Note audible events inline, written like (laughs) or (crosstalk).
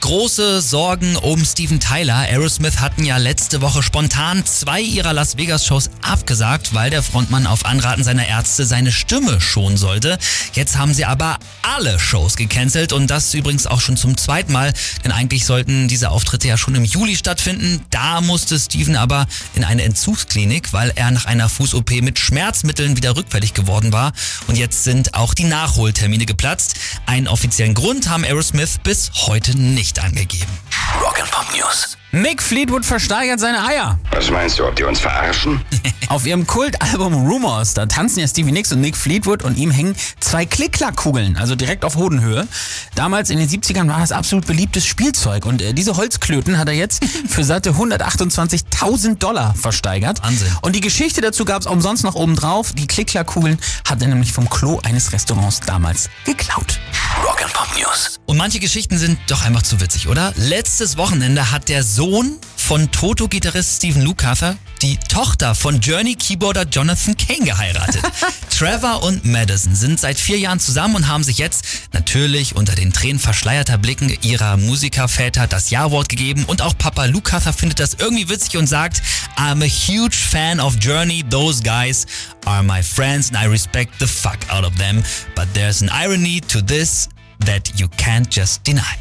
Große Sorgen um Steven Tyler. Aerosmith hatten ja letzte Woche spontan zwei ihrer Las Vegas Shows abgesagt, weil der Frontmann auf Anraten seiner Ärzte seine Stimme schonen sollte. Jetzt haben sie aber alle Shows gecancelt und das übrigens auch schon zum zweiten Mal, denn eigentlich sollten diese Auftritte ja schon im Juli stattfinden. Da musste Steven aber in eine Entzugsklinik, weil er nach einer Fuß-OP mit Schmerzmitteln wieder rückfällig geworden war und jetzt sind auch die Nachholtermine geplatzt. Einen offiziellen Grund haben Aerosmith bis heute nicht nicht angegeben. Rock'n'Pop News. Mick Fleetwood versteigert seine Eier. Was meinst du, ob die uns verarschen? (laughs) Auf ihrem Kultalbum Rumors, da tanzen ja Stevie Nicks und Nick Fleetwood und ihm hängen zwei Klick-Klack-Kugeln, also direkt auf Hodenhöhe. Damals in den 70ern war das absolut beliebtes Spielzeug und äh, diese Holzklöten hat er jetzt (laughs) für satte 128.000 Dollar versteigert. Wahnsinn. Und die Geschichte dazu gab es umsonst noch oben drauf. Die Klick-Klack-Kugeln hat er nämlich vom Klo eines Restaurants damals geklaut. Rock'n'Pop News. Und manche Geschichten sind doch einfach zu witzig, oder? Letztes Wochenende hat der Sohn von Toto-Gitarrist Steven Lukather die Tochter von Journey-Keyboarder Jonathan Kane geheiratet. (laughs) Trevor und Madison sind seit vier Jahren zusammen und haben sich jetzt natürlich unter den Tränen verschleierter Blicken ihrer Musikerväter das Ja-Wort gegeben. Und auch Papa Lukather findet das irgendwie witzig und sagt, I'm a huge fan of Journey. Those guys are my friends and I respect the fuck out of them. But there's an irony to this that you can't just deny.